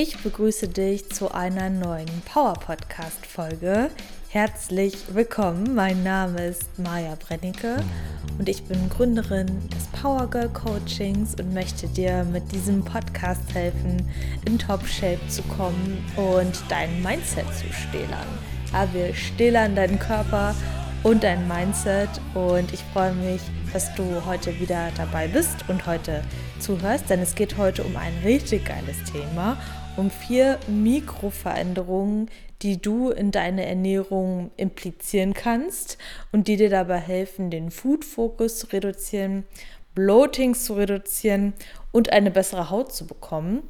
Ich begrüße dich zu einer neuen Power Podcast Folge. Herzlich willkommen. Mein Name ist Maja Brennecke und ich bin Gründerin des Power Girl Coachings und möchte dir mit diesem Podcast helfen, in Top Shape zu kommen und dein Mindset zu stählern. Ja, wir stählern deinen Körper und dein Mindset und ich freue mich, dass du heute wieder dabei bist und heute zuhörst, denn es geht heute um ein richtig geiles Thema um vier Mikroveränderungen, die du in deine Ernährung implizieren kannst und die dir dabei helfen, den Food-Fokus zu reduzieren, Bloatings zu reduzieren und eine bessere Haut zu bekommen.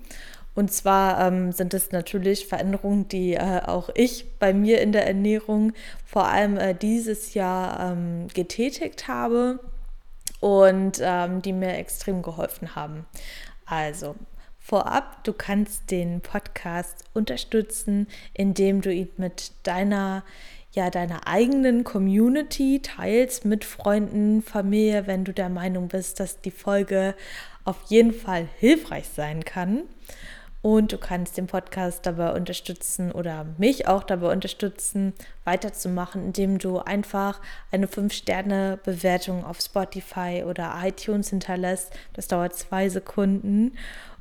Und zwar ähm, sind es natürlich Veränderungen, die äh, auch ich bei mir in der Ernährung vor allem äh, dieses Jahr ähm, getätigt habe und ähm, die mir extrem geholfen haben. Also Vorab, du kannst den Podcast unterstützen, indem du ihn mit deiner ja deiner eigenen Community teilst mit Freunden, Familie, wenn du der Meinung bist, dass die Folge auf jeden Fall hilfreich sein kann. Und du kannst den Podcast dabei unterstützen oder mich auch dabei unterstützen, weiterzumachen, indem du einfach eine 5-Sterne-Bewertung auf Spotify oder iTunes hinterlässt. Das dauert zwei Sekunden.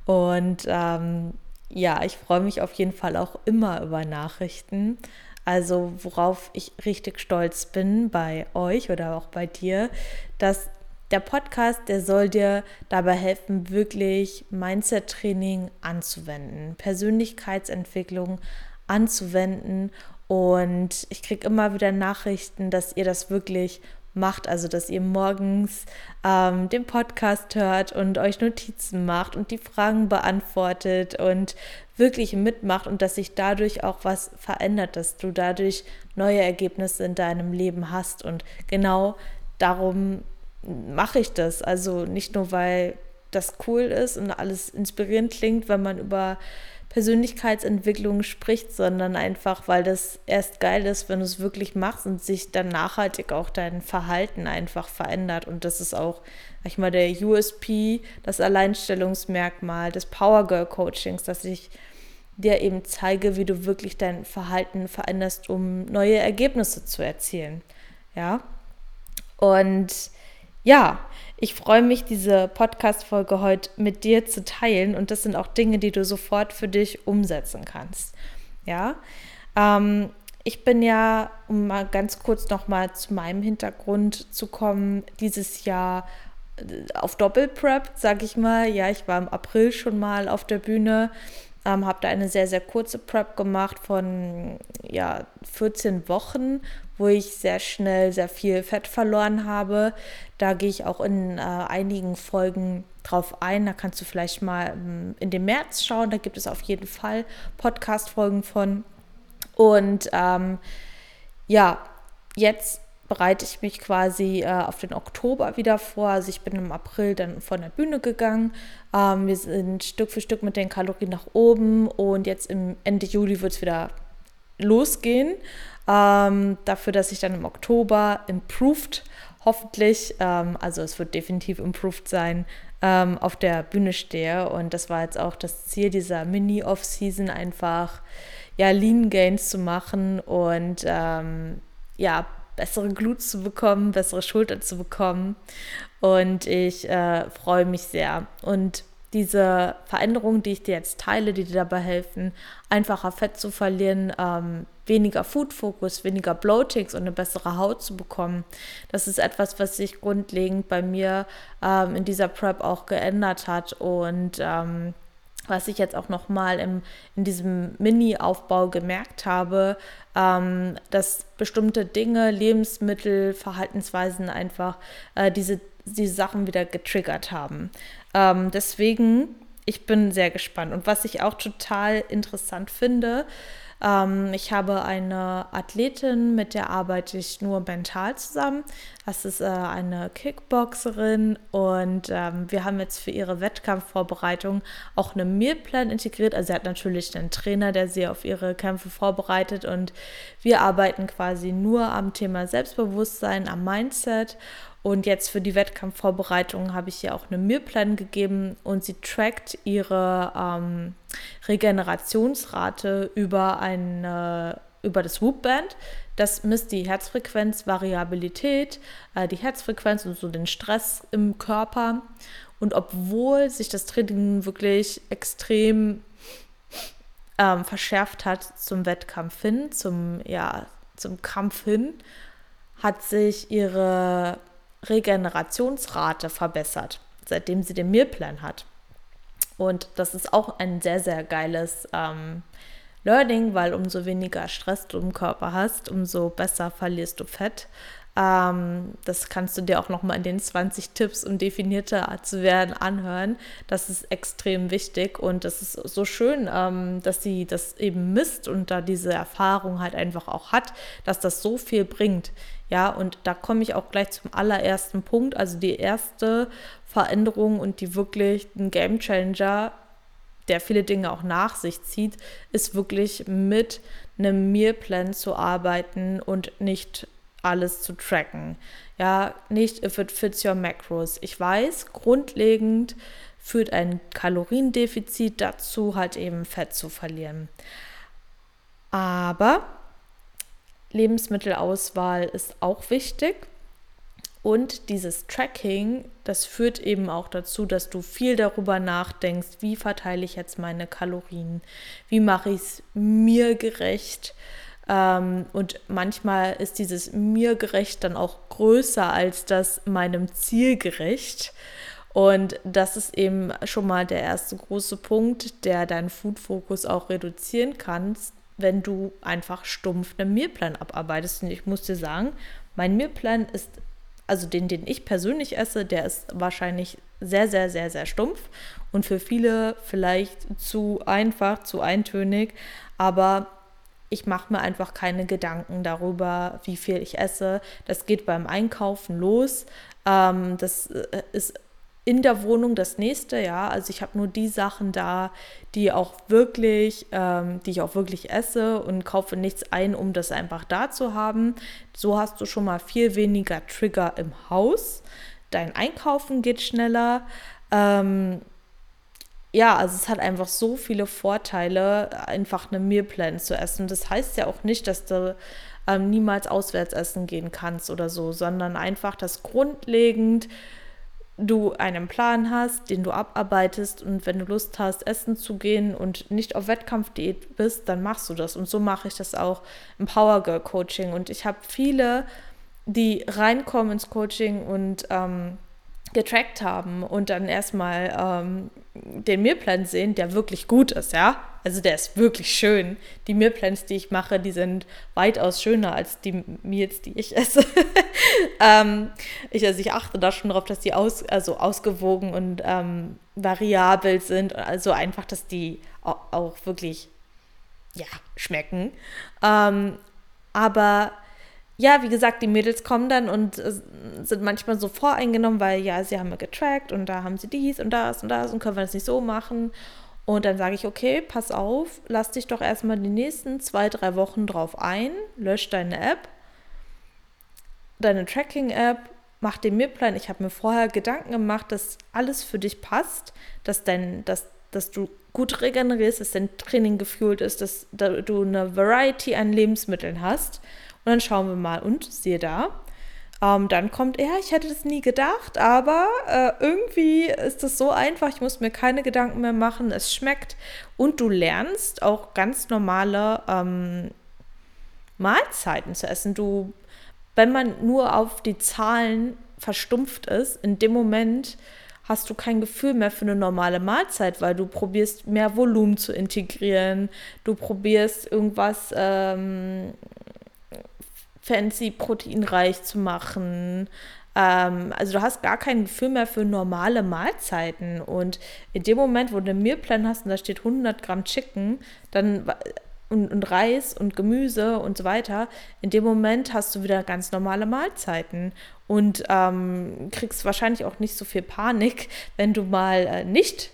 Und ähm, ja, ich freue mich auf jeden Fall auch immer über Nachrichten. Also worauf ich richtig stolz bin bei euch oder auch bei dir, dass der Podcast, der soll dir dabei helfen, wirklich Mindset-Training anzuwenden, Persönlichkeitsentwicklung anzuwenden. Und ich kriege immer wieder Nachrichten, dass ihr das wirklich macht, also dass ihr morgens ähm, den Podcast hört und euch Notizen macht und die Fragen beantwortet und wirklich mitmacht und dass sich dadurch auch was verändert, dass du dadurch neue Ergebnisse in deinem Leben hast. Und genau darum mache ich das. Also nicht nur, weil das cool ist und alles inspirierend klingt, wenn man über Persönlichkeitsentwicklung spricht, sondern einfach, weil das erst geil ist, wenn du es wirklich machst und sich dann nachhaltig auch dein Verhalten einfach verändert. Und das ist auch, sag ich mal, der USP, das Alleinstellungsmerkmal des Power Girl Coachings, dass ich dir eben zeige, wie du wirklich dein Verhalten veränderst, um neue Ergebnisse zu erzielen. Ja. Und ja, ich freue mich, diese Podcast-Folge heute mit dir zu teilen und das sind auch Dinge, die du sofort für dich umsetzen kannst. Ja, ähm, ich bin ja, um mal ganz kurz nochmal zu meinem Hintergrund zu kommen, dieses Jahr äh, auf Doppelprep, sag ich mal. Ja, ich war im April schon mal auf der Bühne ähm, habe da eine sehr, sehr kurze Prep gemacht von ja, 14 Wochen, wo ich sehr schnell sehr viel Fett verloren habe. Da gehe ich auch in äh, einigen Folgen drauf ein. Da kannst du vielleicht mal ähm, in den März schauen. Da gibt es auf jeden Fall Podcast-Folgen von. Und ähm, ja, jetzt bereite ich mich quasi äh, auf den Oktober wieder vor. Also ich bin im April dann von der Bühne gegangen. Ähm, wir sind Stück für Stück mit den Kalorien nach oben und jetzt im Ende Juli wird es wieder losgehen. Ähm, dafür, dass ich dann im Oktober improved, hoffentlich, ähm, also es wird definitiv improved sein, ähm, auf der Bühne stehe. Und das war jetzt auch das Ziel dieser Mini-Off-Season, einfach ja, Lean Gains zu machen und ähm, ja, bessere Glut zu bekommen, bessere Schulter zu bekommen. Und ich äh, freue mich sehr. Und diese Veränderungen, die ich dir jetzt teile, die dir dabei helfen, einfacher Fett zu verlieren, ähm, weniger Food-Fokus, weniger Bloatings und eine bessere Haut zu bekommen. Das ist etwas, was sich grundlegend bei mir ähm, in dieser Prep auch geändert hat und ähm, was ich jetzt auch nochmal in diesem Mini-Aufbau gemerkt habe, ähm, dass bestimmte Dinge, Lebensmittel, Verhaltensweisen einfach äh, diese, diese Sachen wieder getriggert haben. Ähm, deswegen, ich bin sehr gespannt. Und was ich auch total interessant finde, ähm, ich habe eine Athletin, mit der arbeite ich nur mental zusammen. Das ist äh, eine Kickboxerin und ähm, wir haben jetzt für ihre Wettkampfvorbereitung auch einen Mealplan integriert. Also sie hat natürlich einen Trainer, der sie auf ihre Kämpfe vorbereitet und wir arbeiten quasi nur am Thema Selbstbewusstsein, am Mindset Und jetzt für die Wettkampfvorbereitung habe ich ihr auch eine Mealplan gegeben und sie trackt ihre ähm, Regenerationsrate über eine über das Whoop-Band. Das misst die Herzfrequenz, Variabilität, äh, die Herzfrequenz und so den Stress im Körper. Und obwohl sich das Training wirklich extrem ähm, verschärft hat zum Wettkampf hin, zum, ja, zum Kampf hin, hat sich ihre Regenerationsrate verbessert, seitdem sie den Mealplan hat. Und das ist auch ein sehr, sehr geiles ähm, Learning, weil umso weniger Stress du im Körper hast, umso besser verlierst du Fett. Ähm, das kannst du dir auch nochmal in den 20 Tipps, um definierter zu werden, anhören. Das ist extrem wichtig und das ist so schön, ähm, dass sie das eben misst und da diese Erfahrung halt einfach auch hat, dass das so viel bringt. Ja, und da komme ich auch gleich zum allerersten Punkt. Also die erste Veränderung und die wirklich ein Game Changer, der viele Dinge auch nach sich zieht, ist wirklich mit einem Mealplan zu arbeiten und nicht alles zu tracken. Ja, nicht if it fits your macros. Ich weiß, grundlegend führt ein Kaloriendefizit dazu, halt eben Fett zu verlieren. Aber Lebensmittelauswahl ist auch wichtig. Und dieses Tracking, das führt eben auch dazu, dass du viel darüber nachdenkst, wie verteile ich jetzt meine Kalorien, wie mache ich es mir gerecht. Ähm, und manchmal ist dieses mir gerecht dann auch größer als das meinem Ziel gerecht. Und das ist eben schon mal der erste große Punkt, der deinen Food-Fokus auch reduzieren kannst, wenn du einfach stumpf einen Mealplan abarbeitest. Und ich muss dir sagen, mein Mealplan ist, also den, den ich persönlich esse, der ist wahrscheinlich sehr, sehr, sehr, sehr stumpf und für viele vielleicht zu einfach, zu eintönig. Aber ich mache mir einfach keine Gedanken darüber, wie viel ich esse. Das geht beim Einkaufen los. Ähm, das äh, ist in der Wohnung das nächste, ja. Also ich habe nur die Sachen da, die auch wirklich, ähm, die ich auch wirklich esse und kaufe nichts ein, um das einfach da zu haben. So hast du schon mal viel weniger Trigger im Haus. Dein Einkaufen geht schneller. Ähm, ja, also es hat einfach so viele Vorteile, einfach eine Mealplan zu essen. Das heißt ja auch nicht, dass du ähm, niemals auswärts essen gehen kannst oder so, sondern einfach das grundlegend du einen Plan hast, den du abarbeitest und wenn du Lust hast, essen zu gehen und nicht auf Wettkampfdiät bist, dann machst du das. Und so mache ich das auch im Power Girl Coaching. Und ich habe viele, die reinkommen ins Coaching und ähm, getrackt haben und dann erstmal ähm, den Mealplan sehen, der wirklich gut ist, ja. Also der ist wirklich schön. Die Mealplans, die ich mache, die sind weitaus schöner als die Meals, die ich esse. ähm, ich, also ich achte da schon darauf, dass die aus, also ausgewogen und ähm, variabel sind. Also einfach, dass die auch, auch wirklich ja, schmecken. Ähm, aber ja, wie gesagt, die Mädels kommen dann und äh, sind manchmal so voreingenommen, weil ja, sie haben ja getrackt und da haben sie dies und das und das und können wir das nicht so machen. Und dann sage ich, okay, pass auf, lass dich doch erstmal die nächsten zwei, drei Wochen drauf ein, lösch deine App, deine Tracking-App, mach den Mealplan. Ich habe mir vorher Gedanken gemacht, dass alles für dich passt, dass, dein, dass, dass du gut regenerierst, dass dein Training gefühlt ist, dass du eine Variety an Lebensmitteln hast und dann schauen wir mal. Und siehe da. Ähm, dann kommt er, ich hätte das nie gedacht, aber äh, irgendwie ist das so einfach, ich muss mir keine Gedanken mehr machen, es schmeckt. Und du lernst auch ganz normale ähm, Mahlzeiten zu essen. Du, wenn man nur auf die Zahlen verstumpft ist, in dem Moment hast du kein Gefühl mehr für eine normale Mahlzeit, weil du probierst mehr Volumen zu integrieren, du probierst irgendwas ähm, fancy proteinreich zu machen. Ähm, also du hast gar kein Gefühl mehr für normale Mahlzeiten. Und in dem Moment, wo du einen Mealplan hast und da steht 100 Gramm Chicken, dann und, und, Reis und Gemüse und so weiter, in dem Moment hast du wieder ganz normale Mahlzeiten und ähm, kriegst wahrscheinlich auch nicht so viel Panik, wenn du mal äh, nicht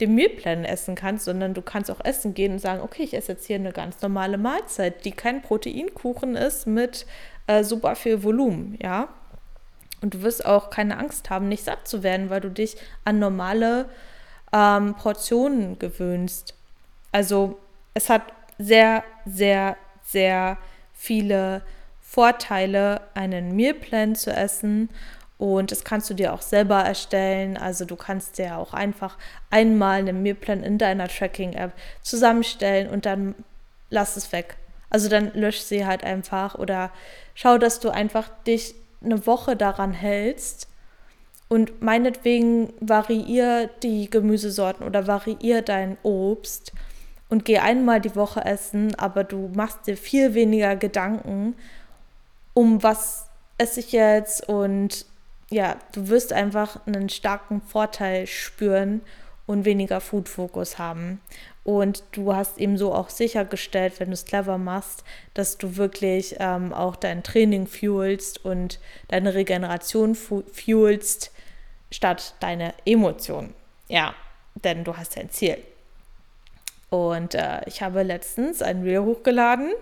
dem Mealplan essen kannst, sondern du kannst auch essen gehen und sagen, okay, ich esse jetzt hier eine ganz normale Mahlzeit, die kein Proteinkuchen ist mit äh, super viel Volumen, ja. Und du wirst auch keine Angst haben, nicht satt zu werden, weil du dich an normale ähm, Portionen gewöhnst. Also es hat sehr, sehr, sehr viele Vorteile, einen Mealplan zu essen. Und das kannst du dir auch selber erstellen. Also du kannst dir auch einfach einmal einen Mealplan in deiner Tracking-App zusammenstellen und dann lass es weg. Also dann lösch sie halt einfach oder schau, dass du einfach dich eine Woche daran hältst und meinetwegen variier die Gemüsesorten oder variier dein Obst und geh einmal die Woche essen, aber du machst dir viel weniger Gedanken, um was esse ich jetzt und ja, du wirst einfach einen starken Vorteil spüren und weniger Food-Fokus haben. Und du hast eben so auch sichergestellt, wenn du es clever machst, dass du wirklich ähm, auch dein Training fuelst und deine Regeneration fuelst, statt deine Emotionen. Ja, denn du hast dein Ziel. Und äh, ich habe letztens ein Reel hochgeladen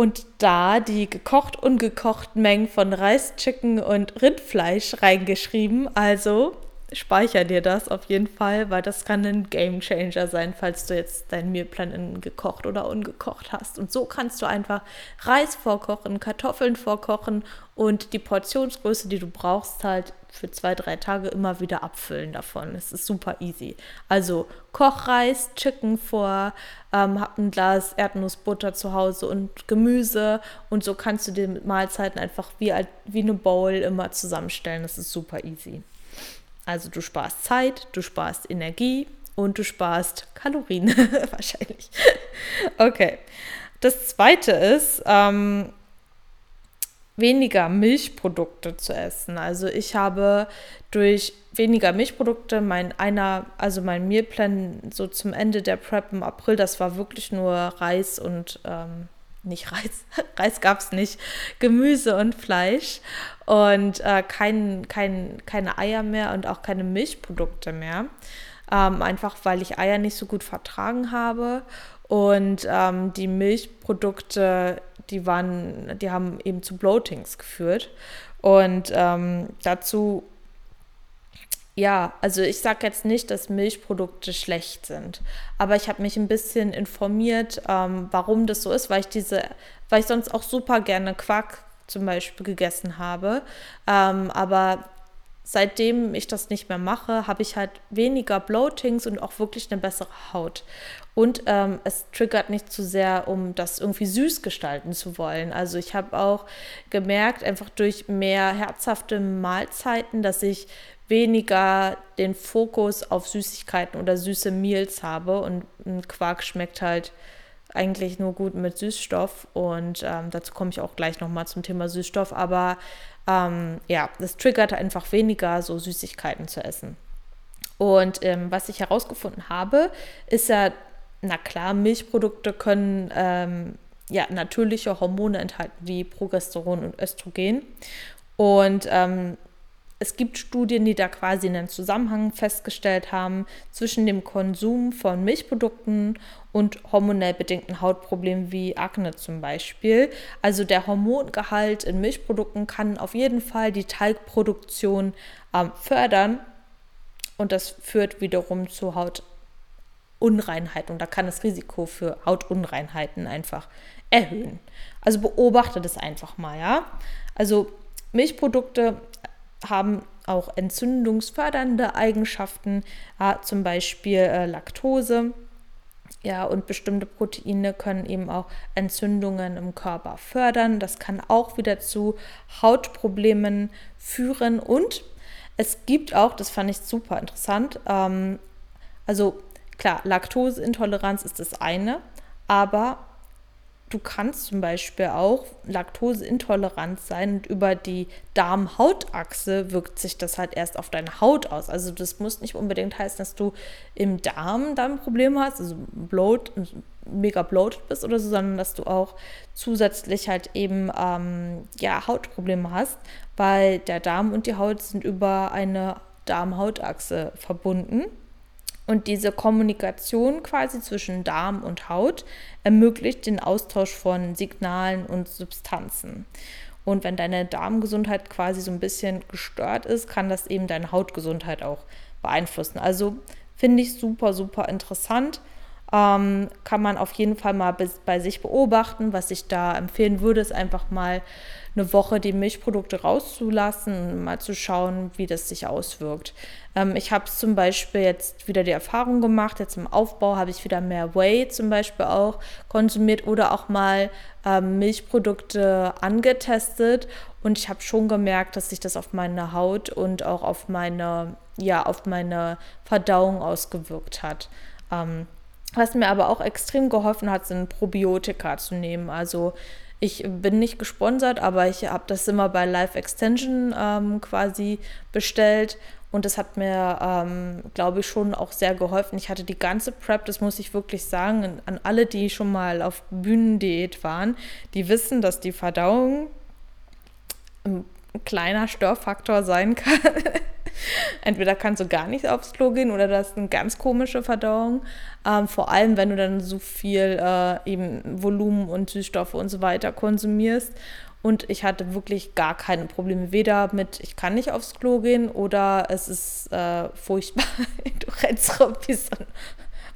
und da die gekocht und gekochten Mengen von Reis, Chicken und Rindfleisch reingeschrieben. Also speicher dir das auf jeden Fall, weil das kann ein Game Changer sein, falls du jetzt deinen Mealplan in gekocht oder ungekocht hast. Und so kannst du einfach Reis vorkochen, Kartoffeln vorkochen und die Portionsgröße, die du brauchst, halt für zwei, drei Tage immer wieder abfüllen davon. Es ist super easy. Also Kochreis, Chicken vor, ähm, hab ein Glas Erdnussbutter zu Hause und Gemüse und so kannst du die Mahlzeiten einfach wie, wie eine Bowl immer zusammenstellen. Das ist super easy. Also du sparst Zeit, du sparst Energie und du sparst Kalorien wahrscheinlich. okay. Das zweite ist, ähm, weniger Milchprodukte zu essen. Also ich habe durch weniger Milchprodukte mein einer, also mein Mealplan so zum Ende der Prep im April, das war wirklich nur Reis und ähm, nicht Reis, Reis gab es nicht, Gemüse und Fleisch und äh, kein, kein, keine Eier mehr und auch keine Milchprodukte mehr. Ähm, einfach weil ich Eier nicht so gut vertragen habe und ähm, die Milchprodukte, die waren, die haben eben zu Bloatings geführt. Und ähm, dazu ja, also ich sage jetzt nicht, dass Milchprodukte schlecht sind, aber ich habe mich ein bisschen informiert, ähm, warum das so ist, weil ich diese, weil ich sonst auch super gerne Quark zum Beispiel gegessen habe. Ähm, aber seitdem ich das nicht mehr mache, habe ich halt weniger Bloatings und auch wirklich eine bessere Haut. Und ähm, es triggert nicht zu sehr, um das irgendwie süß gestalten zu wollen. Also ich habe auch gemerkt, einfach durch mehr herzhafte Mahlzeiten, dass ich weniger den Fokus auf Süßigkeiten oder süße Meals habe. Und ein Quark schmeckt halt eigentlich nur gut mit Süßstoff. Und ähm, dazu komme ich auch gleich nochmal zum Thema Süßstoff. Aber ähm, ja, das triggert einfach weniger, so Süßigkeiten zu essen. Und ähm, was ich herausgefunden habe, ist ja, na klar, Milchprodukte können ähm, ja natürliche Hormone enthalten, wie Progesteron und Östrogen. Und ähm, es gibt Studien, die da quasi einen Zusammenhang festgestellt haben zwischen dem Konsum von Milchprodukten und hormonell bedingten Hautproblemen wie Akne zum Beispiel. Also der Hormongehalt in Milchprodukten kann auf jeden Fall die Talgproduktion ähm, fördern und das führt wiederum zu Hautunreinheiten und da kann das Risiko für Hautunreinheiten einfach erhöhen. Also beobachte das einfach mal, ja. Also Milchprodukte haben auch entzündungsfördernde Eigenschaften, ja, zum Beispiel äh, Laktose. Ja, und bestimmte Proteine können eben auch Entzündungen im Körper fördern. Das kann auch wieder zu Hautproblemen führen. Und es gibt auch, das fand ich super interessant, ähm, also klar, Laktoseintoleranz ist das eine, aber du kannst zum Beispiel auch laktoseintolerant sein und über die Darm-Haut-Achse wirkt sich das halt erst auf deine Haut aus. Also das muss nicht unbedingt heißen, dass du im Darm dann ein Problem hast, also bloat, mega bloated bist oder so, sondern dass du auch zusätzlich halt eben ähm, ja, Hautprobleme hast, weil der Darm und die Haut sind über eine Darm-Haut-Achse verbunden. Und diese Kommunikation quasi zwischen Darm und Haut ermöglicht den Austausch von Signalen und Substanzen. Und wenn deine Darmgesundheit quasi so ein bisschen gestört ist, kann das eben deine Hautgesundheit auch beeinflussen. Also finde ich super, super interessant. Ähm, kann man auf jeden Fall mal bei sich beobachten. Was ich da empfehlen würde, ist einfach mal eine Woche die Milchprodukte rauszulassen mal zu schauen, wie das sich auswirkt. Ähm, ich habe zum Beispiel jetzt wieder die Erfahrung gemacht, jetzt im Aufbau habe ich wieder mehr Whey zum Beispiel auch konsumiert oder auch mal ähm, Milchprodukte angetestet und ich habe schon gemerkt, dass sich das auf meine Haut und auch auf meine, ja, auf meine Verdauung ausgewirkt hat. Ähm, was mir aber auch extrem geholfen hat, sind Probiotika zu nehmen. Also ich bin nicht gesponsert, aber ich habe das immer bei Live Extension ähm, quasi bestellt und das hat mir, ähm, glaube ich, schon auch sehr geholfen. Ich hatte die ganze Prep, das muss ich wirklich sagen, an alle, die schon mal auf Bühnendiät waren, die wissen, dass die Verdauung ein kleiner Störfaktor sein kann. Entweder kannst du gar nicht aufs Klo gehen oder das ist eine ganz komische Verdauung. Ähm, vor allem, wenn du dann so viel äh, eben Volumen und Süßstoffe und so weiter konsumierst. Und ich hatte wirklich gar keine Probleme, weder mit, ich kann nicht aufs Klo gehen oder es ist äh, furchtbar, du rennst rum wie so ein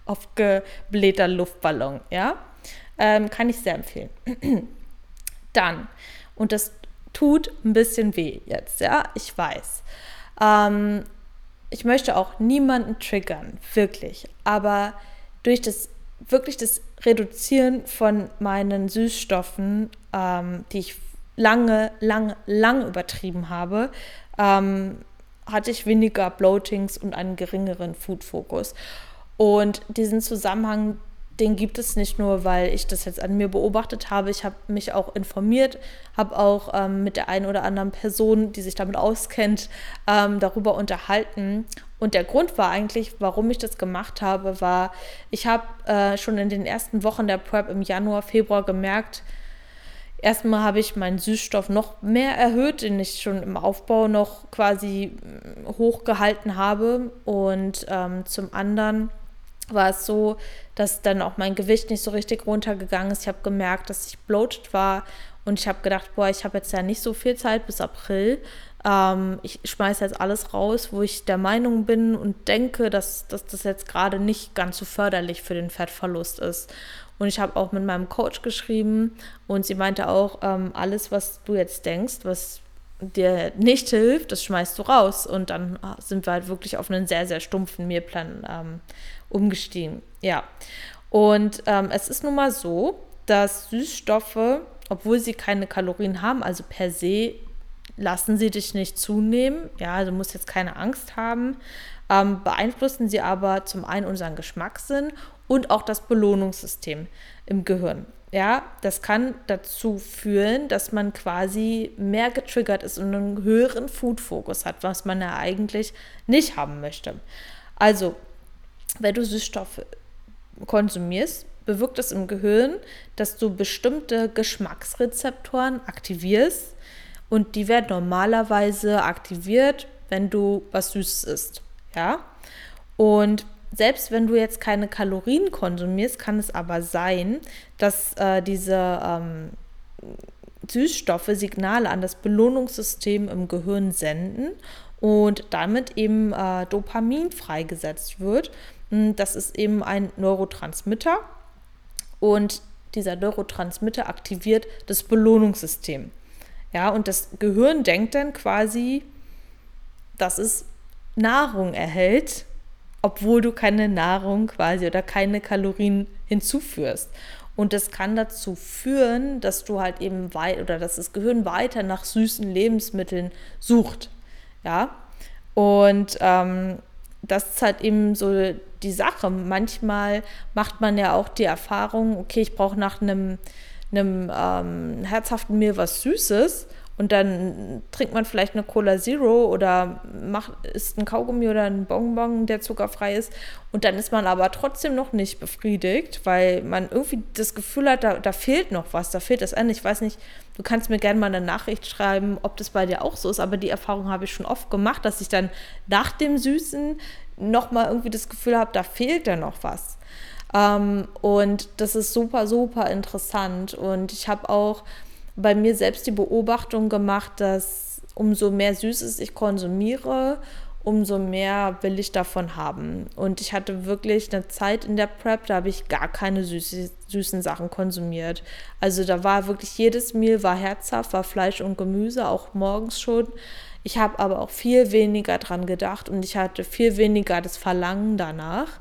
aufgeblähter Luftballon, ja. Ähm, kann ich sehr empfehlen. Dann, und das tut ein bisschen weh jetzt, ja, ich weiß. Ähm, ich möchte auch niemanden triggern, wirklich. Aber durch das wirklich das Reduzieren von meinen Süßstoffen, ähm, die ich lange, lange, lange übertrieben habe, ähm, hatte ich weniger Bloatings und einen geringeren Food-Fokus. Und diesen Zusammenhang, den gibt es nicht nur, weil ich das jetzt an mir beobachtet habe. Ich habe mich auch informiert, habe auch ähm, mit der einen oder anderen Person, die sich damit auskennt, ähm, darüber unterhalten. Und der Grund war eigentlich, warum ich das gemacht habe, war, ich habe äh, schon in den ersten Wochen der Prep im Januar, Februar gemerkt, erstmal habe ich meinen Süßstoff noch mehr erhöht, den ich schon im Aufbau noch quasi mm, hochgehalten habe. Und ähm, zum anderen war es so, dass dann auch mein Gewicht nicht so richtig runtergegangen ist. Ich habe gemerkt, dass ich bloated war und ich habe gedacht, boah, ich habe jetzt ja nicht so viel Zeit bis April. Ähm, ich schmeiße jetzt alles raus, wo ich der Meinung bin und denke, dass, dass das jetzt gerade nicht ganz so förderlich für den Fettverlust ist. Und ich habe auch mit meinem Coach geschrieben und sie meinte auch, ähm, alles, was du jetzt denkst, was dir nicht hilft, das schmeißt du raus. Und dann ah, sind wir halt wirklich auf einen sehr, sehr stumpfen Mehlplan ähm, umgestiegen. Ja. Und ähm, es ist nun mal so, dass Süßstoffe, obwohl sie keine Kalorien haben, also per se lassen sie dich nicht zunehmen. Ja, du musst jetzt keine Angst haben. Ähm, beeinflussen sie aber zum einen unseren Geschmackssinn und auch das Belohnungssystem im Gehirn. Ja, das kann dazu führen, dass man quasi mehr getriggert ist und einen höheren Food-Fokus hat, was man ja eigentlich nicht haben möchte. Also, wenn du Süßstoffe konsumierst, bewirkt es im Gehirn, dass du bestimmte Geschmacksrezeptoren aktivierst und die werden normalerweise aktiviert, wenn du was Süßes isst. Ja? Und selbst wenn du jetzt keine Kalorien konsumierst, kann es aber sein, dass äh, diese ähm, Süßstoffe Signale an das Belohnungssystem im Gehirn senden und damit eben äh, Dopamin freigesetzt wird. Hm, das ist eben ein Neurotransmitter und dieser Neurotransmitter aktiviert das Belohnungssystem. Ja, und das Gehirn denkt dann quasi, dass es Nahrung erhält obwohl du keine Nahrung quasi oder keine Kalorien hinzuführst. Und das kann dazu führen, dass du halt eben weit oder dass das Gehirn weiter nach süßen Lebensmitteln sucht. Ja. Und ähm, das ist halt eben so die Sache. Manchmal macht man ja auch die Erfahrung, okay, ich brauche nach einem, einem ähm, herzhaften Mehl was Süßes und dann trinkt man vielleicht eine Cola Zero oder macht, isst ein Kaugummi oder ein Bonbon, der zuckerfrei ist. Und dann ist man aber trotzdem noch nicht befriedigt, weil man irgendwie das Gefühl hat, da, da fehlt noch was, da fehlt das Ende. Ich weiß nicht, du kannst mir gerne mal eine Nachricht schreiben, ob das bei dir auch so ist, aber die Erfahrung habe ich schon oft gemacht, dass ich dann nach dem Süßen nochmal irgendwie das Gefühl habe, da fehlt ja noch was. Ähm, und das ist super, super interessant. Und ich habe auch bei mir selbst die Beobachtung gemacht, dass umso mehr Süßes ich konsumiere, umso mehr will ich davon haben. Und ich hatte wirklich eine Zeit in der Prep, da habe ich gar keine süße, süßen Sachen konsumiert. Also da war wirklich jedes Meal war herzhaft, war Fleisch und Gemüse, auch morgens schon. Ich habe aber auch viel weniger dran gedacht und ich hatte viel weniger das Verlangen danach.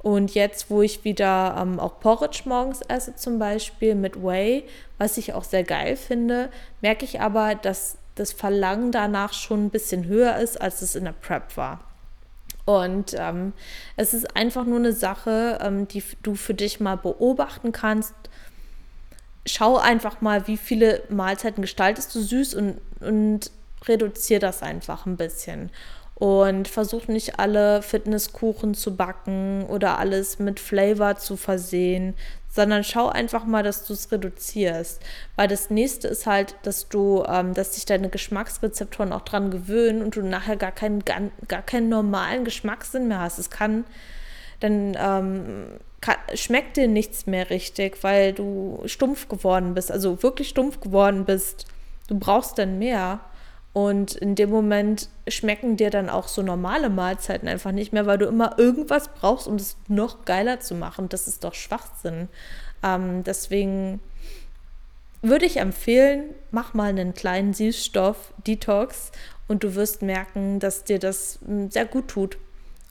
Und jetzt, wo ich wieder ähm, auch Porridge morgens esse, zum Beispiel mit Whey, was ich auch sehr geil finde, merke ich aber, dass das Verlangen danach schon ein bisschen höher ist, als es in der Prep war. Und ähm, es ist einfach nur eine Sache, ähm, die du für dich mal beobachten kannst. Schau einfach mal, wie viele Mahlzeiten gestaltest du süß und, und reduziere das einfach ein bisschen und versuch nicht alle Fitnesskuchen zu backen oder alles mit Flavor zu versehen, sondern schau einfach mal, dass du es reduzierst. Weil das nächste ist halt, dass du, ähm, dass sich deine Geschmacksrezeptoren auch dran gewöhnen und du nachher gar keinen, gar, gar keinen normalen Geschmackssinn mehr hast. Es kann, dann ähm, kann, schmeckt dir nichts mehr richtig, weil du stumpf geworden bist, also wirklich stumpf geworden bist. Du brauchst dann mehr. Und in dem Moment schmecken dir dann auch so normale Mahlzeiten einfach nicht mehr, weil du immer irgendwas brauchst, um es noch geiler zu machen. Das ist doch Schwachsinn. Ähm, deswegen würde ich empfehlen, mach mal einen kleinen Süßstoff-Detox und du wirst merken, dass dir das hm, sehr gut tut.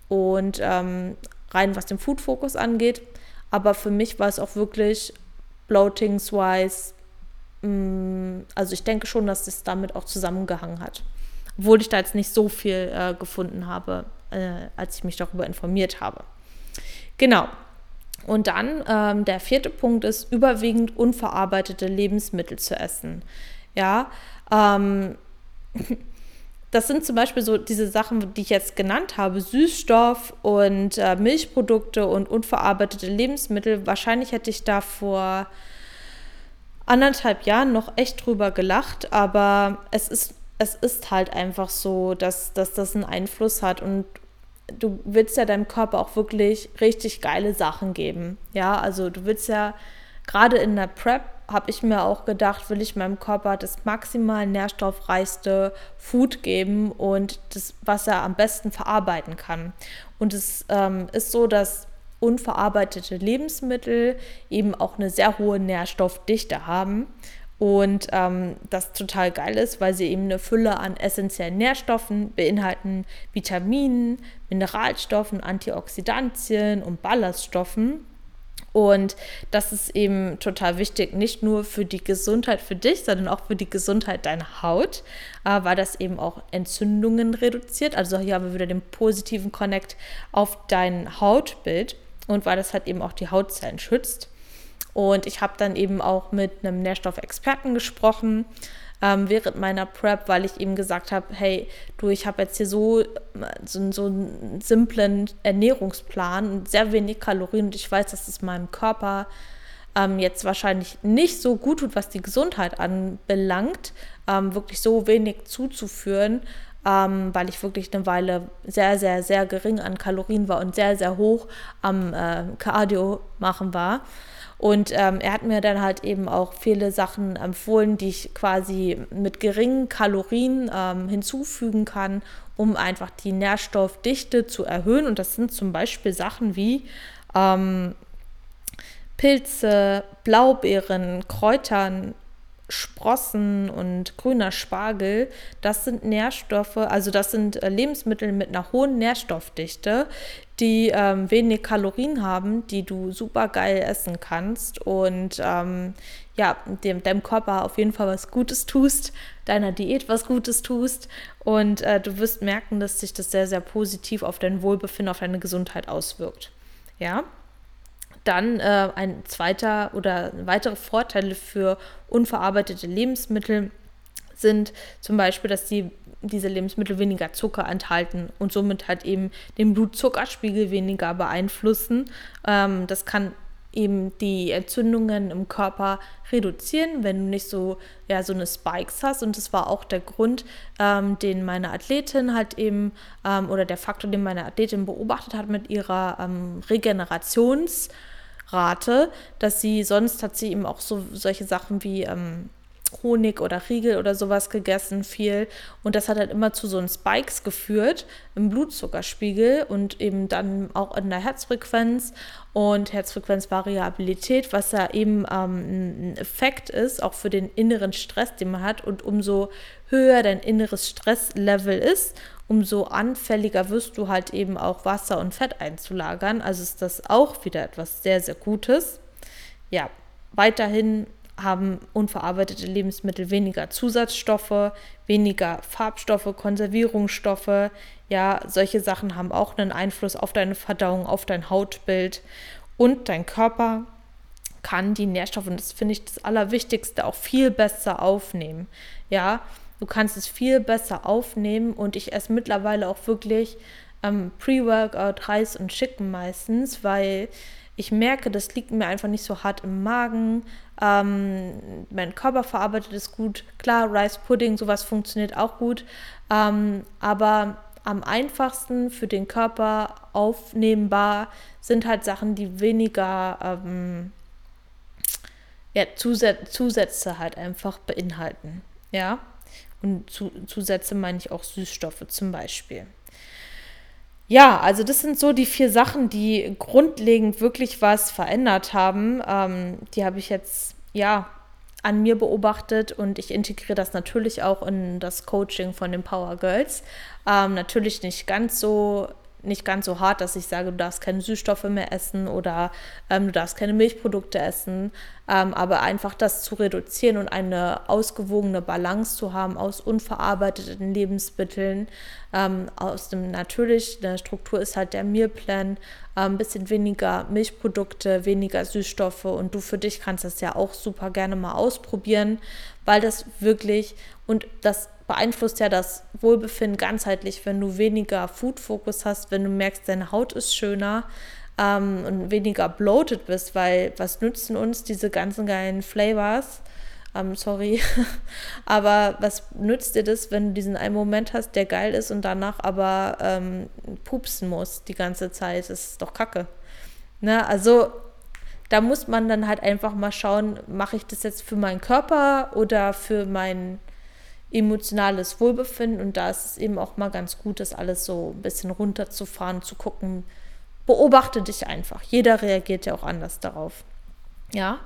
Und ähm, rein was den Food-Fokus angeht. Aber für mich war es auch wirklich bloatings-wise also ich denke schon, dass es damit auch zusammengehangen hat. Obwohl ich da jetzt nicht so viel äh, gefunden habe, äh, als ich mich darüber informiert habe. Genau. Und dann ähm, der vierte Punkt ist, überwiegend unverarbeitete Lebensmittel zu essen. Ja, ähm, das sind zum Beispiel so diese Sachen, die ich jetzt genannt habe, Süßstoff und äh, Milchprodukte und unverarbeitete Lebensmittel. Wahrscheinlich hätte ich da vor anderthalb Jahren noch echt drüber gelacht, aber es ist, es ist halt einfach so, dass, dass das einen Einfluss hat und du willst ja deinem Körper auch wirklich richtig geile Sachen geben. Ja, also du willst ja gerade in der Prep habe ich mir auch gedacht, will ich meinem Körper das maximal nährstoffreichste Food geben und das, was er am besten verarbeiten kann. Und es ähm, ist so, dass unverarbeitete Lebensmittel eben auch eine sehr hohe Nährstoffdichte haben. Und ähm, das total geil ist, weil sie eben eine Fülle an essentiellen Nährstoffen beinhalten, Vitaminen, Mineralstoffen, Antioxidantien und Ballaststoffen. Und das ist eben total wichtig, nicht nur für die Gesundheit für dich, sondern auch für die Gesundheit deiner Haut, äh, weil das eben auch Entzündungen reduziert. Also hier haben wir wieder den positiven Connect auf dein Hautbild und weil das halt eben auch die Hautzellen schützt. Und ich habe dann eben auch mit einem Nährstoffexperten gesprochen ähm, während meiner Prep, weil ich ihm gesagt habe, hey, du, ich habe jetzt hier so, so, so einen simplen Ernährungsplan und sehr wenig Kalorien und ich weiß, dass es meinem Körper ähm, jetzt wahrscheinlich nicht so gut tut, was die Gesundheit anbelangt, ähm, wirklich so wenig zuzuführen ähm, weil ich wirklich eine Weile sehr, sehr, sehr gering an Kalorien war und sehr, sehr hoch am äh, Cardio machen war. Und ähm, er hat mir dann halt eben auch viele Sachen empfohlen, die ich quasi mit geringen Kalorien ähm, hinzufügen kann, um einfach die Nährstoffdichte zu erhöhen. Und das sind zum Beispiel Sachen wie ähm, Pilze, Blaubeeren, Kräutern, Sprossen und grüner Spargel, das sind Nährstoffe, also das sind äh, Lebensmittel mit einer hohen Nährstoffdichte, die ähm, wenig Kalorien haben, die du super geil essen kannst und ähm, ja, dem, deinem Körper auf jeden Fall was Gutes tust, deiner Diät was Gutes tust und äh, du wirst merken, dass sich das sehr, sehr positiv auf dein Wohlbefinden, auf deine Gesundheit auswirkt. Ja, dann äh, ein zweiter oder weitere Vorteile für unverarbeitete Lebensmittel sind zum Beispiel, dass die, diese Lebensmittel weniger Zucker enthalten und somit halt eben den Blutzuckerspiegel weniger beeinflussen. Ähm, das kann eben die Entzündungen im Körper reduzieren, wenn du nicht so, ja, so eine Spikes hast. Und das war auch der Grund, ähm, den meine Athletin halt eben, ähm, oder der Faktor, den meine Athletin beobachtet hat mit ihrer ähm, Regenerations- rate, dass sie sonst hat sie eben auch so solche Sachen wie ähm, Honig oder Riegel oder sowas gegessen, viel. Und das hat halt immer zu so einen Spikes geführt im Blutzuckerspiegel und eben dann auch in der Herzfrequenz und Herzfrequenzvariabilität, was ja eben ähm, ein Effekt ist, auch für den inneren Stress, den man hat. Und umso höher dein inneres Stresslevel ist, umso anfälliger wirst du halt eben auch Wasser und Fett einzulagern. Also ist das auch wieder etwas sehr, sehr Gutes. Ja, weiterhin haben unverarbeitete Lebensmittel weniger Zusatzstoffe, weniger Farbstoffe, Konservierungsstoffe. Ja, solche Sachen haben auch einen Einfluss auf deine Verdauung, auf dein Hautbild und dein Körper kann die Nährstoffe, und das finde ich das Allerwichtigste, auch viel besser aufnehmen. Ja, du kannst es viel besser aufnehmen und ich esse mittlerweile auch wirklich ähm, Pre-Workout heiß und schicken meistens, weil ich merke, das liegt mir einfach nicht so hart im Magen. Ähm, mein Körper verarbeitet es gut. Klar, Rice Pudding, sowas funktioniert auch gut. Ähm, aber am einfachsten für den Körper aufnehmbar sind halt Sachen, die weniger ähm, ja, Zusä Zusätze halt einfach beinhalten. Ja. Und zu Zusätze meine ich auch Süßstoffe zum Beispiel. Ja, also das sind so die vier Sachen, die grundlegend wirklich was verändert haben. Ähm, die habe ich jetzt, ja, an mir beobachtet und ich integriere das natürlich auch in das Coaching von den Power Girls. Ähm, natürlich nicht ganz so nicht ganz so hart, dass ich sage, du darfst keine Süßstoffe mehr essen oder ähm, du darfst keine Milchprodukte essen, ähm, aber einfach das zu reduzieren und eine ausgewogene Balance zu haben aus unverarbeiteten Lebensmitteln, ähm, aus dem natürlich, eine Struktur ist halt der Mealplan, ein ähm, bisschen weniger Milchprodukte, weniger Süßstoffe und du für dich kannst das ja auch super gerne mal ausprobieren, weil das wirklich und das beeinflusst ja das Wohlbefinden ganzheitlich, wenn du weniger Food-Fokus hast, wenn du merkst, deine Haut ist schöner ähm, und weniger bloated bist, weil was nützen uns diese ganzen geilen Flavors? Ähm, sorry, aber was nützt dir das, wenn du diesen einen Moment hast, der geil ist und danach aber ähm, pupsen musst die ganze Zeit? Das ist doch kacke. Ne? Also da muss man dann halt einfach mal schauen, mache ich das jetzt für meinen Körper oder für meinen emotionales Wohlbefinden und da ist es eben auch mal ganz gut, das alles so ein bisschen runterzufahren, zu gucken. Beobachte dich einfach. Jeder reagiert ja auch anders darauf. Ja.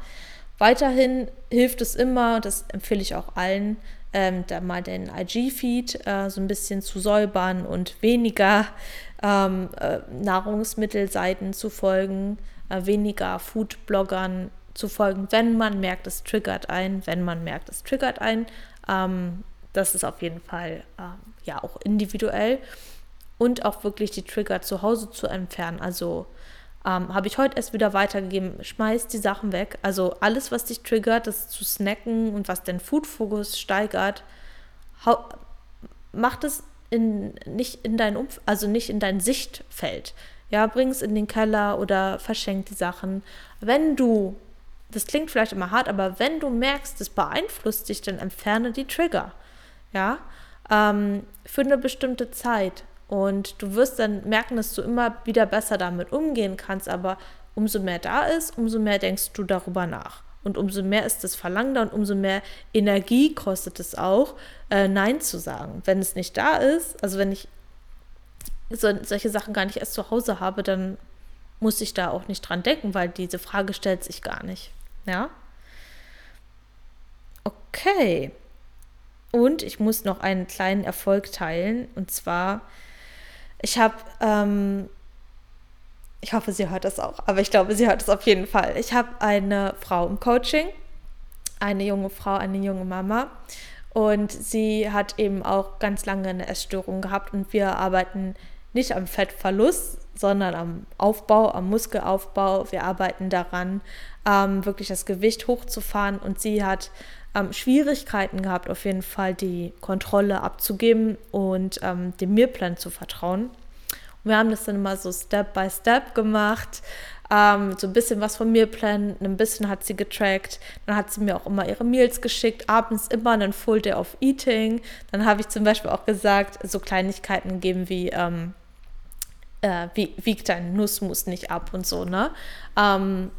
Weiterhin hilft es immer, das empfehle ich auch allen, ähm, da mal den IG-Feed äh, so ein bisschen zu säubern und weniger ähm, äh, Nahrungsmittelseiten zu folgen, äh, weniger Food-Bloggern zu folgen, wenn man merkt, es triggert ein, wenn man merkt, es triggert ein. Ähm, das ist auf jeden Fall ähm, ja auch individuell. Und auch wirklich die Trigger zu Hause zu entfernen. Also ähm, habe ich heute erst wieder weitergegeben, schmeiß die Sachen weg. Also alles, was dich triggert, das zu snacken und was den Food-Fokus steigert, mach das in, nicht in dein Umf also nicht in dein Sichtfeld. Ja, bring es in den Keller oder verschenk die Sachen. Wenn du, das klingt vielleicht immer hart, aber wenn du merkst, es beeinflusst dich, dann entferne die Trigger ja, ähm, für eine bestimmte Zeit. Und du wirst dann merken, dass du immer wieder besser damit umgehen kannst, aber umso mehr da ist, umso mehr denkst du darüber nach. Und umso mehr ist das Verlangen da und umso mehr Energie kostet es auch, äh, Nein zu sagen. Wenn es nicht da ist, also wenn ich so, solche Sachen gar nicht erst zu Hause habe, dann muss ich da auch nicht dran denken, weil diese Frage stellt sich gar nicht. Ja? Okay. Und ich muss noch einen kleinen Erfolg teilen. Und zwar, ich habe, ähm, ich hoffe, sie hört das auch, aber ich glaube, sie hört es auf jeden Fall. Ich habe eine Frau im Coaching, eine junge Frau, eine junge Mama. Und sie hat eben auch ganz lange eine Essstörung gehabt. Und wir arbeiten nicht am Fettverlust, sondern am Aufbau, am Muskelaufbau. Wir arbeiten daran, ähm, wirklich das Gewicht hochzufahren. Und sie hat ähm, Schwierigkeiten gehabt, auf jeden Fall die Kontrolle abzugeben und ähm, dem Mealplan zu vertrauen. Und wir haben das dann immer so Step by Step gemacht. Ähm, so ein bisschen was vom Mealplan, ein bisschen hat sie getrackt. Dann hat sie mir auch immer ihre Meals geschickt, abends immer einen Full Day of Eating. Dann habe ich zum Beispiel auch gesagt, so Kleinigkeiten geben wie, ähm, äh, wie wiegt dein Nussmus nicht ab und so, ne? Ähm,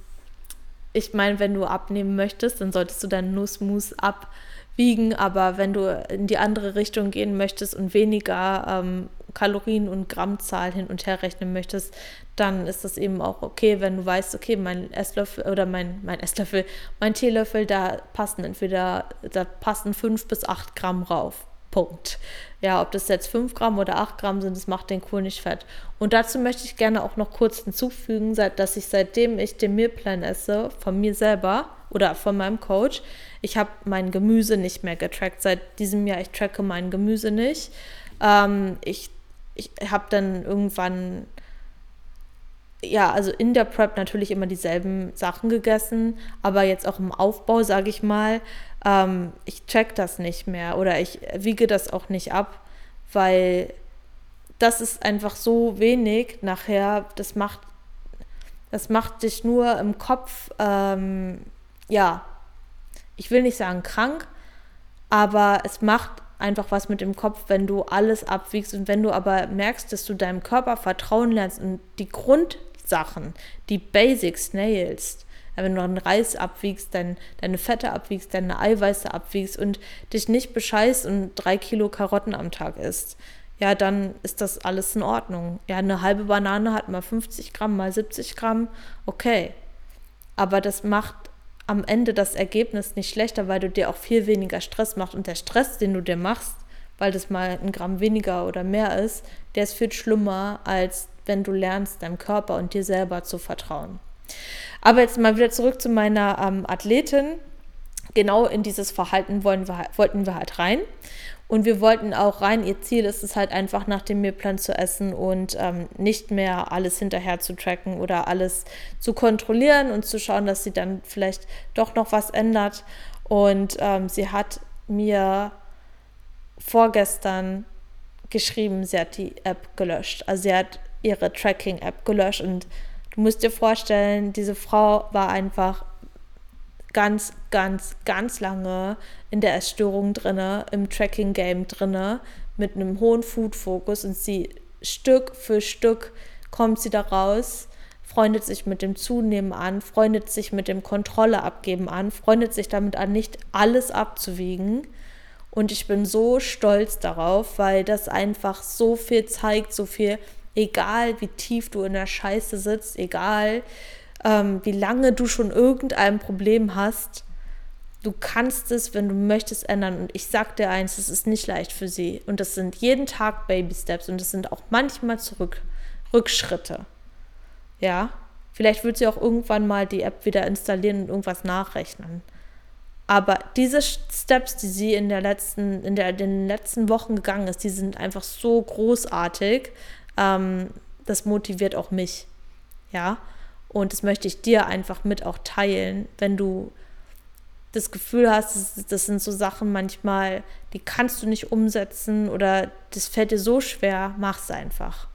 ich meine, wenn du abnehmen möchtest, dann solltest du deinen Nussmus abwiegen, aber wenn du in die andere Richtung gehen möchtest und weniger ähm, Kalorien und Grammzahl hin und her rechnen möchtest, dann ist das eben auch okay, wenn du weißt, okay, mein Esslöffel oder mein, mein Esslöffel, mein Teelöffel, da passen entweder, da passen fünf bis acht Gramm rauf. Punkt. Ja, ob das jetzt 5 Gramm oder 8 Gramm sind, das macht den Kohl nicht fett. Und dazu möchte ich gerne auch noch kurz hinzufügen, dass ich seitdem ich den Mealplan esse, von mir selber oder von meinem Coach, ich habe mein Gemüse nicht mehr getrackt. Seit diesem Jahr, ich tracke mein Gemüse nicht. Ähm, ich ich habe dann irgendwann, ja, also in der Prep natürlich immer dieselben Sachen gegessen, aber jetzt auch im Aufbau, sage ich mal, ähm, ich check das nicht mehr oder ich wiege das auch nicht ab, weil das ist einfach so wenig nachher, das macht, das macht dich nur im Kopf, ähm, ja, ich will nicht sagen krank, aber es macht einfach was mit dem Kopf, wenn du alles abwiegst und wenn du aber merkst, dass du deinem Körper vertrauen lernst und die Grundsachen, die Basics nailst, wenn du einen Reis abwiegst, dein, deine Fette abwiegst, deine Eiweiße abwiegst und dich nicht bescheißt und drei Kilo Karotten am Tag isst, ja, dann ist das alles in Ordnung. Ja, eine halbe Banane hat mal 50 Gramm, mal 70 Gramm, okay. Aber das macht am Ende das Ergebnis nicht schlechter, weil du dir auch viel weniger Stress machst. Und der Stress, den du dir machst, weil das mal ein Gramm weniger oder mehr ist, der ist viel schlimmer, als wenn du lernst, deinem Körper und dir selber zu vertrauen. Aber jetzt mal wieder zurück zu meiner ähm, Athletin. Genau in dieses Verhalten wollen wir, wollten wir halt rein. Und wir wollten auch rein, ihr Ziel ist es halt einfach nach dem Mealplan zu essen und ähm, nicht mehr alles hinterher zu tracken oder alles zu kontrollieren und zu schauen, dass sie dann vielleicht doch noch was ändert. Und ähm, sie hat mir vorgestern geschrieben, sie hat die App gelöscht. Also sie hat ihre Tracking-App gelöscht und du musst dir vorstellen, diese Frau war einfach ganz, ganz, ganz lange in der Essstörung drinne, im Tracking-Game drinne, mit einem hohen Food-Fokus und sie Stück für Stück kommt sie da raus, freundet sich mit dem Zunehmen an, freundet sich mit dem Kontrolle abgeben an, freundet sich damit an, nicht alles abzuwiegen. Und ich bin so stolz darauf, weil das einfach so viel zeigt, so viel, egal wie tief du in der Scheiße sitzt, egal ähm, wie lange du schon irgendein Problem hast, du kannst es, wenn du möchtest, ändern. Und ich sag dir eins, es ist nicht leicht für sie. Und das sind jeden Tag Baby Steps und das sind auch manchmal zurück, Rückschritte. Ja, vielleicht wird sie auch irgendwann mal die App wieder installieren und irgendwas nachrechnen. Aber diese Steps, die sie in, der letzten, in, der, in den letzten Wochen gegangen ist, die sind einfach so großartig. Ähm, das motiviert auch mich. Ja, und das möchte ich dir einfach mit auch teilen, wenn du das Gefühl hast, das, das sind so Sachen manchmal, die kannst du nicht umsetzen oder das fällt dir so schwer, mach's einfach.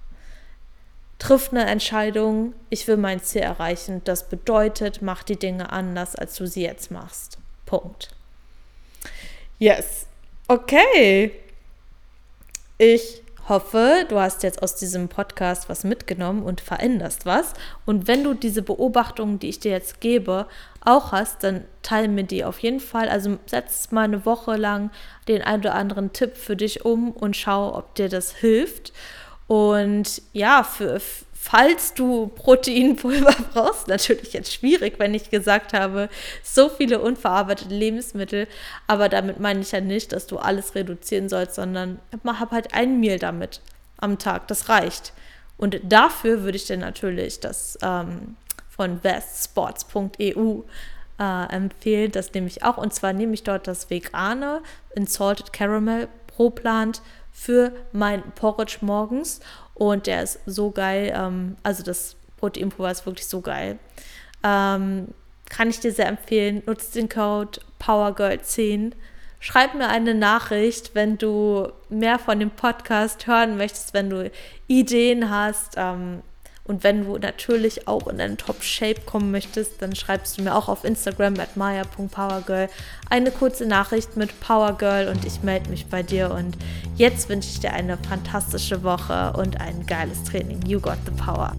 Triff eine Entscheidung, ich will mein Ziel erreichen. Das bedeutet, mach die Dinge anders, als du sie jetzt machst. Punkt. Yes. Okay. Ich hoffe, du hast jetzt aus diesem Podcast was mitgenommen und veränderst was. Und wenn du diese Beobachtungen, die ich dir jetzt gebe, auch hast, dann teile mir die auf jeden Fall. Also setz mal eine Woche lang den ein oder anderen Tipp für dich um und schau, ob dir das hilft. Und ja, für, falls du Proteinpulver brauchst, natürlich jetzt schwierig, wenn ich gesagt habe, so viele unverarbeitete Lebensmittel, aber damit meine ich ja nicht, dass du alles reduzieren sollst, sondern hab halt ein Mehl damit am Tag, das reicht. Und dafür würde ich dir natürlich das ähm, von bestsports.eu äh, empfehlen. Das nehme ich auch. Und zwar nehme ich dort das vegane in Salted Caramel Pro Plant für mein Porridge morgens. Und der ist so geil. Ähm, also das Proteinpulver ist wirklich so geil. Ähm, kann ich dir sehr empfehlen. Nutzt den Code PowerGirl10. Schreib mir eine Nachricht, wenn du mehr von dem Podcast hören möchtest, wenn du Ideen hast. Ähm, und wenn du natürlich auch in einen Top-Shape kommen möchtest, dann schreibst du mir auch auf Instagram at maya.powergirl eine kurze Nachricht mit Powergirl und ich melde mich bei dir. Und jetzt wünsche ich dir eine fantastische Woche und ein geiles Training. You got the power.